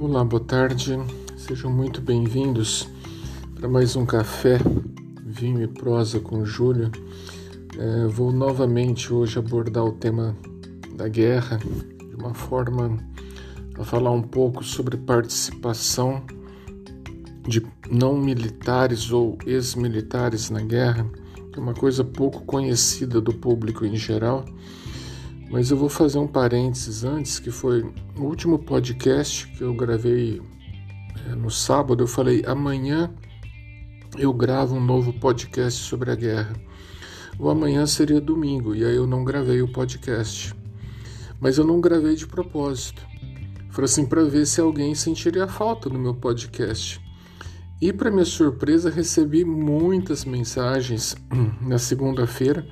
Olá, boa tarde. Sejam muito bem-vindos para mais um café, vinho e prosa com Júlio. É, vou novamente hoje abordar o tema da guerra de uma forma a falar um pouco sobre participação de não militares ou ex-militares na guerra, que é uma coisa pouco conhecida do público em geral mas eu vou fazer um parênteses antes, que foi o último podcast que eu gravei é, no sábado. Eu falei: amanhã eu gravo um novo podcast sobre a guerra. O amanhã seria domingo, e aí eu não gravei o podcast. Mas eu não gravei de propósito. Foi assim para ver se alguém sentiria falta no meu podcast. E para minha surpresa, recebi muitas mensagens na segunda-feira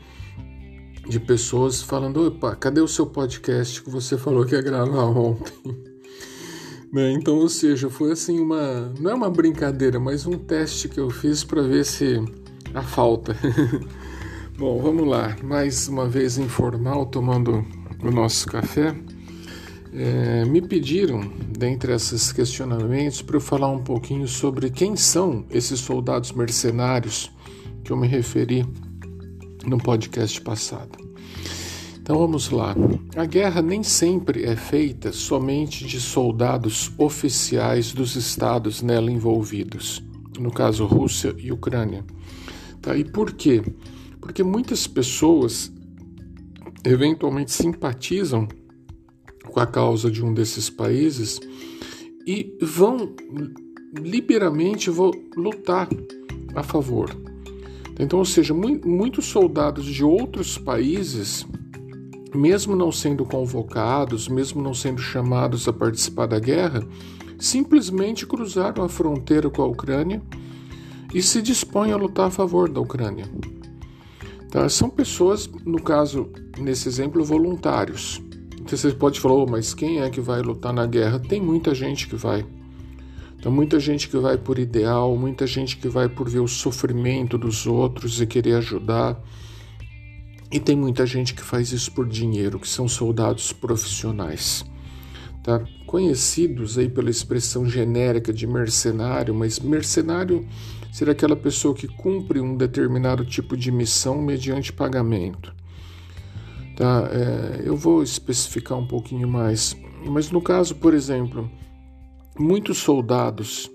de pessoas falando: opa, cadê o seu podcast que você falou que ia gravar ontem? né? Então, ou seja, foi assim uma. Não é uma brincadeira, mas um teste que eu fiz para ver se a falta. Bom, vamos lá. Mais uma vez informal, tomando o nosso café. É, me pediram, dentre esses questionamentos, para eu falar um pouquinho sobre quem são esses soldados mercenários que eu me referi no podcast passado. Então vamos lá. A guerra nem sempre é feita somente de soldados oficiais dos estados nela envolvidos, no caso Rússia e Ucrânia. Tá? E por quê? Porque muitas pessoas eventualmente simpatizam com a causa de um desses países e vão liberamente lutar a favor. Então, ou seja, muitos soldados de outros países, mesmo não sendo convocados, mesmo não sendo chamados a participar da guerra, simplesmente cruzaram a fronteira com a Ucrânia e se dispõem a lutar a favor da Ucrânia. Tá? São pessoas, no caso, nesse exemplo, voluntários. Então, você pode falar, oh, mas quem é que vai lutar na guerra? Tem muita gente que vai. Então, muita gente que vai por ideal, muita gente que vai por ver o sofrimento dos outros e querer ajudar. E tem muita gente que faz isso por dinheiro, que são soldados profissionais. Tá? Conhecidos aí pela expressão genérica de mercenário, mas mercenário será aquela pessoa que cumpre um determinado tipo de missão mediante pagamento. Tá? É, eu vou especificar um pouquinho mais, mas no caso, por exemplo, muitos soldados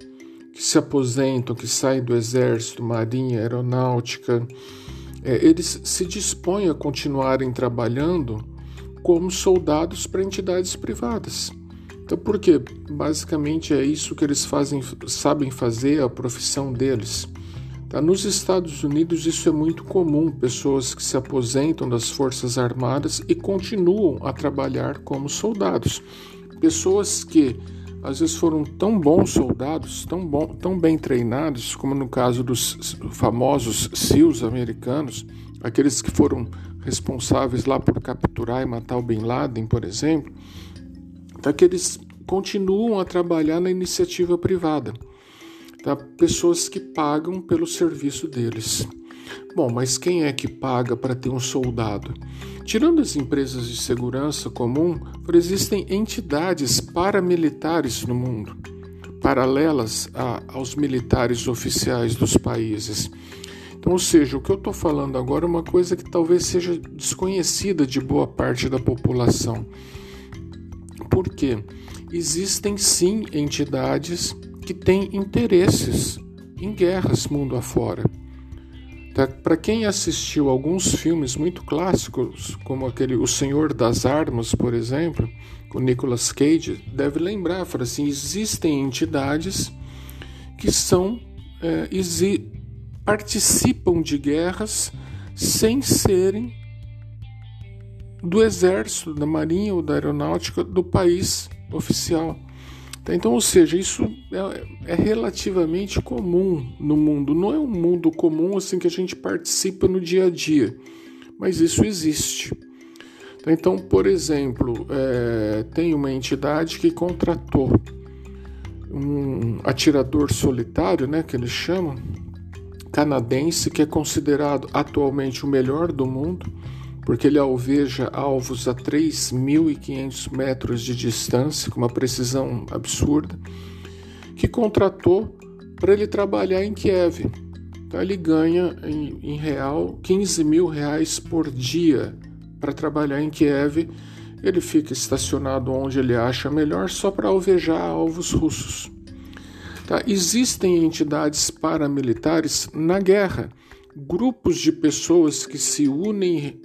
que se aposentam, que saem do exército, marinha, aeronáutica, é, eles se dispõem a continuarem trabalhando como soldados para entidades privadas. Então, por quê? Basicamente é isso que eles fazem, sabem fazer, a profissão deles. Tá? Nos Estados Unidos isso é muito comum, pessoas que se aposentam das Forças Armadas e continuam a trabalhar como soldados. Pessoas que às vezes foram tão bons soldados, tão, bom, tão bem treinados, como no caso dos famosos SEALs americanos, aqueles que foram responsáveis lá por capturar e matar o Bin Laden, por exemplo, tá, que eles continuam a trabalhar na iniciativa privada. Tá? Pessoas que pagam pelo serviço deles. Bom, mas quem é que paga para ter um soldado? Tirando as empresas de segurança comum, existem entidades paramilitares no mundo, paralelas a, aos militares oficiais dos países. Então, ou seja, o que eu estou falando agora é uma coisa que talvez seja desconhecida de boa parte da população. Por quê? Existem sim entidades que têm interesses em guerras mundo afora. Tá? Para quem assistiu alguns filmes muito clássicos, como aquele O Senhor das Armas, por exemplo, com Nicolas Cage, deve lembrar, fala assim, existem entidades que são é, participam de guerras sem serem do exército, da marinha ou da aeronáutica do país oficial. Tá, então, ou seja, isso é, é, relativamente comum no mundo. Não é um mundo comum assim que a gente participa no dia a dia, mas isso existe. Tá, então, por exemplo, é, tem uma entidade que contratou um atirador solitário, né, que eles chamam, canadense, que é considerado atualmente o melhor do mundo, porque ele alveja alvos a 3.500 metros de distância, com uma precisão absurda, que contratou para ele trabalhar em Kiev. Então ele ganha em, em real 15 mil reais por dia para trabalhar em Kiev. Ele fica estacionado onde ele acha melhor só para alvejar alvos russos. Tá? Existem entidades paramilitares na guerra, grupos de pessoas que se unem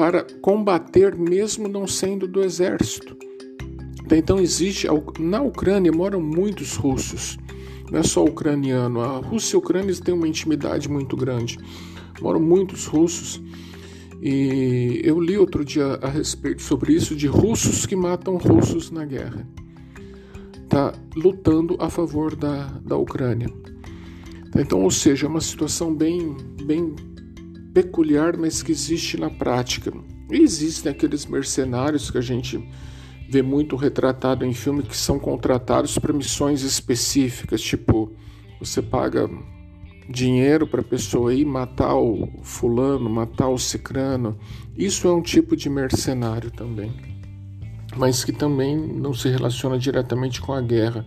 para combater mesmo não sendo do exército. Tá? Então existe na Ucrânia moram muitos russos, não é só ucraniano. A Rússia e a Ucrânia têm uma intimidade muito grande. Moram muitos russos e eu li outro dia a respeito sobre isso de russos que matam russos na guerra está lutando a favor da, da Ucrânia. Então, ou seja, é uma situação bem, bem peculiar, mas que existe na prática. E existem aqueles mercenários que a gente vê muito retratado em filme que são contratados para missões específicas, tipo, você paga dinheiro para a pessoa ir matar o fulano, matar o cicrano. Isso é um tipo de mercenário também mas que também não se relaciona diretamente com a guerra,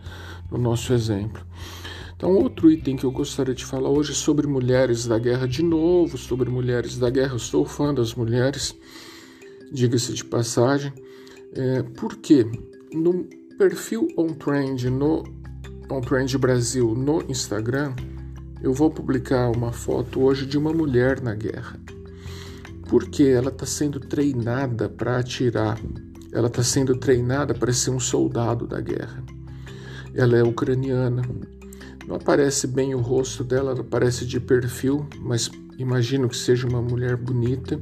no nosso exemplo. Então, outro item que eu gostaria de falar hoje é sobre mulheres da guerra, de novo, sobre mulheres da guerra. Eu sou fã das mulheres, diga-se de passagem. É, porque no perfil On Trend, no On Trend Brasil, no Instagram, eu vou publicar uma foto hoje de uma mulher na guerra. Porque ela está sendo treinada para atirar ela está sendo treinada para ser um soldado da guerra. Ela é ucraniana. Não aparece bem o rosto dela, ela aparece de perfil, mas imagino que seja uma mulher bonita.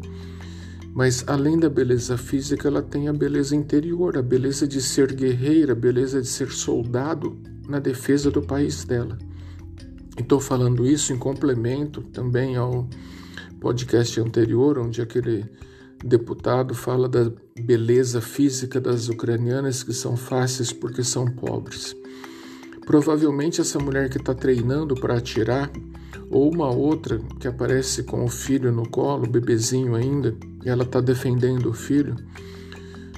Mas além da beleza física, ela tem a beleza interior, a beleza de ser guerreira, a beleza de ser soldado na defesa do país dela. Estou falando isso em complemento também ao podcast anterior, onde aquele deputado fala da beleza física das ucranianas que são fáceis porque são pobres. Provavelmente essa mulher que está treinando para atirar, ou uma outra que aparece com o filho no colo, bebezinho ainda, e ela está defendendo o filho,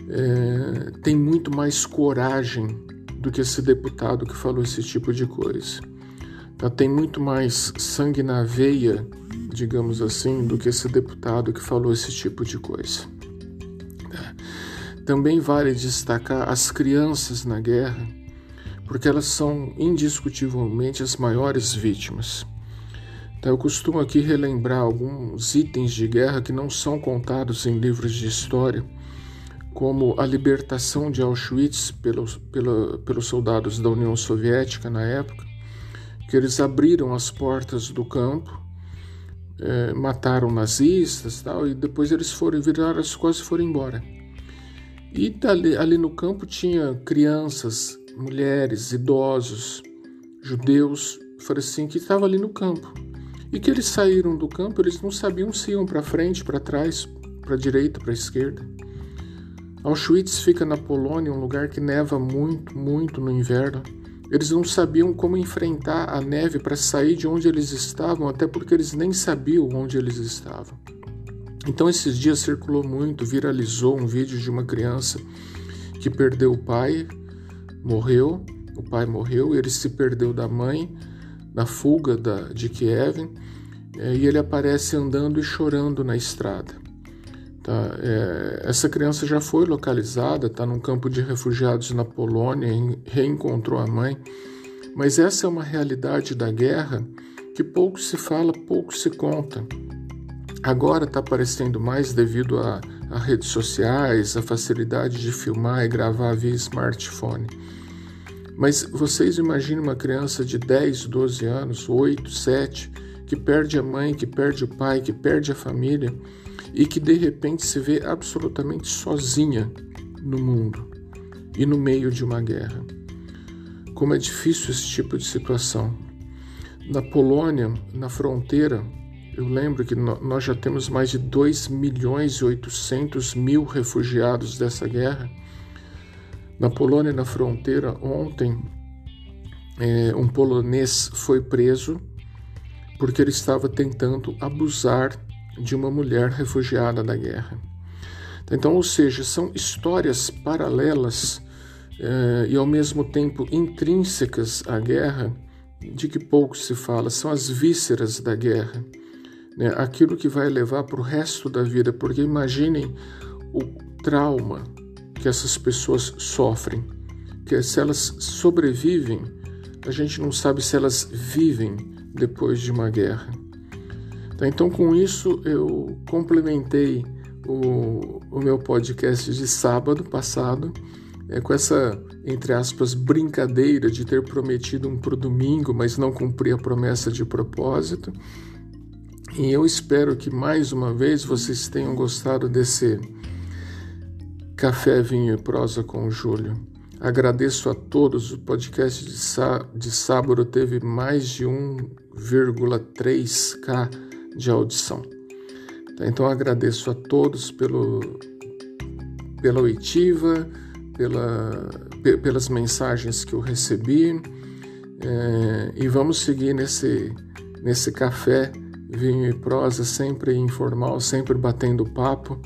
é, tem muito mais coragem do que esse deputado que falou esse tipo de coisa. Ela tem muito mais sangue na veia digamos assim, do que esse deputado que falou esse tipo de coisa. É. Também vale destacar as crianças na guerra, porque elas são indiscutivelmente as maiores vítimas. Então, eu costumo aqui relembrar alguns itens de guerra que não são contados em livros de história, como a libertação de Auschwitz pelos, pela, pelos soldados da União Soviética na época, que eles abriram as portas do campo é, mataram nazistas tal, e depois eles foram virar as costas e foram embora. E ali no campo tinha crianças, mulheres, idosos, judeus, assim, que estavam ali no campo. E que eles saíram do campo, eles não sabiam se iam para frente, para trás, para direita, para esquerda. Auschwitz fica na Polônia, um lugar que neva muito, muito no inverno. Eles não sabiam como enfrentar a neve para sair de onde eles estavam, até porque eles nem sabiam onde eles estavam. Então, esses dias circulou muito, viralizou um vídeo de uma criança que perdeu o pai, morreu, o pai morreu, ele se perdeu da mãe na fuga da, de Kiev é, e ele aparece andando e chorando na estrada. Tá? É, essa criança já foi localizada, está num campo de refugiados na Polônia, reencontrou a mãe, mas essa é uma realidade da guerra que pouco se fala, pouco se conta. Agora está aparecendo mais devido a, a redes sociais, a facilidade de filmar e gravar via smartphone. Mas vocês imaginem uma criança de 10, 12 anos, 8, 7, que perde a mãe, que perde o pai, que perde a família e que de repente se vê absolutamente sozinha no mundo e no meio de uma guerra. Como é difícil esse tipo de situação. Na Polônia, na fronteira, eu lembro que nós já temos mais de 2 milhões e 800 mil refugiados dessa guerra. Na Polônia, na fronteira, ontem, é, um polonês foi preso porque ele estava tentando abusar de uma mulher refugiada da guerra. Então, ou seja, são histórias paralelas eh, e ao mesmo tempo intrínsecas à guerra, de que pouco se fala, são as vísceras da guerra, né? aquilo que vai levar para o resto da vida, porque imaginem o trauma que essas pessoas sofrem, que se elas sobrevivem, a gente não sabe se elas vivem depois de uma guerra. Tá, então, com isso, eu complementei o, o meu podcast de sábado passado é, com essa, entre aspas, brincadeira de ter prometido um para o domingo, mas não cumprir a promessa de propósito. E eu espero que mais uma vez vocês tenham gostado desse Café, Vinho e Prosa com o Júlio. Agradeço a todos. O podcast de, sá, de sábado teve mais de 1,3k de audição. Tá, então agradeço a todos pelo, pela oitiva, pela, pelas mensagens que eu recebi é, e vamos seguir nesse, nesse café, vinho e prosa, sempre informal, sempre batendo papo,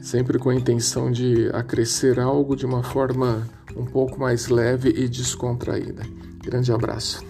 sempre com a intenção de acrescer algo de uma forma um pouco mais leve e descontraída. Grande abraço.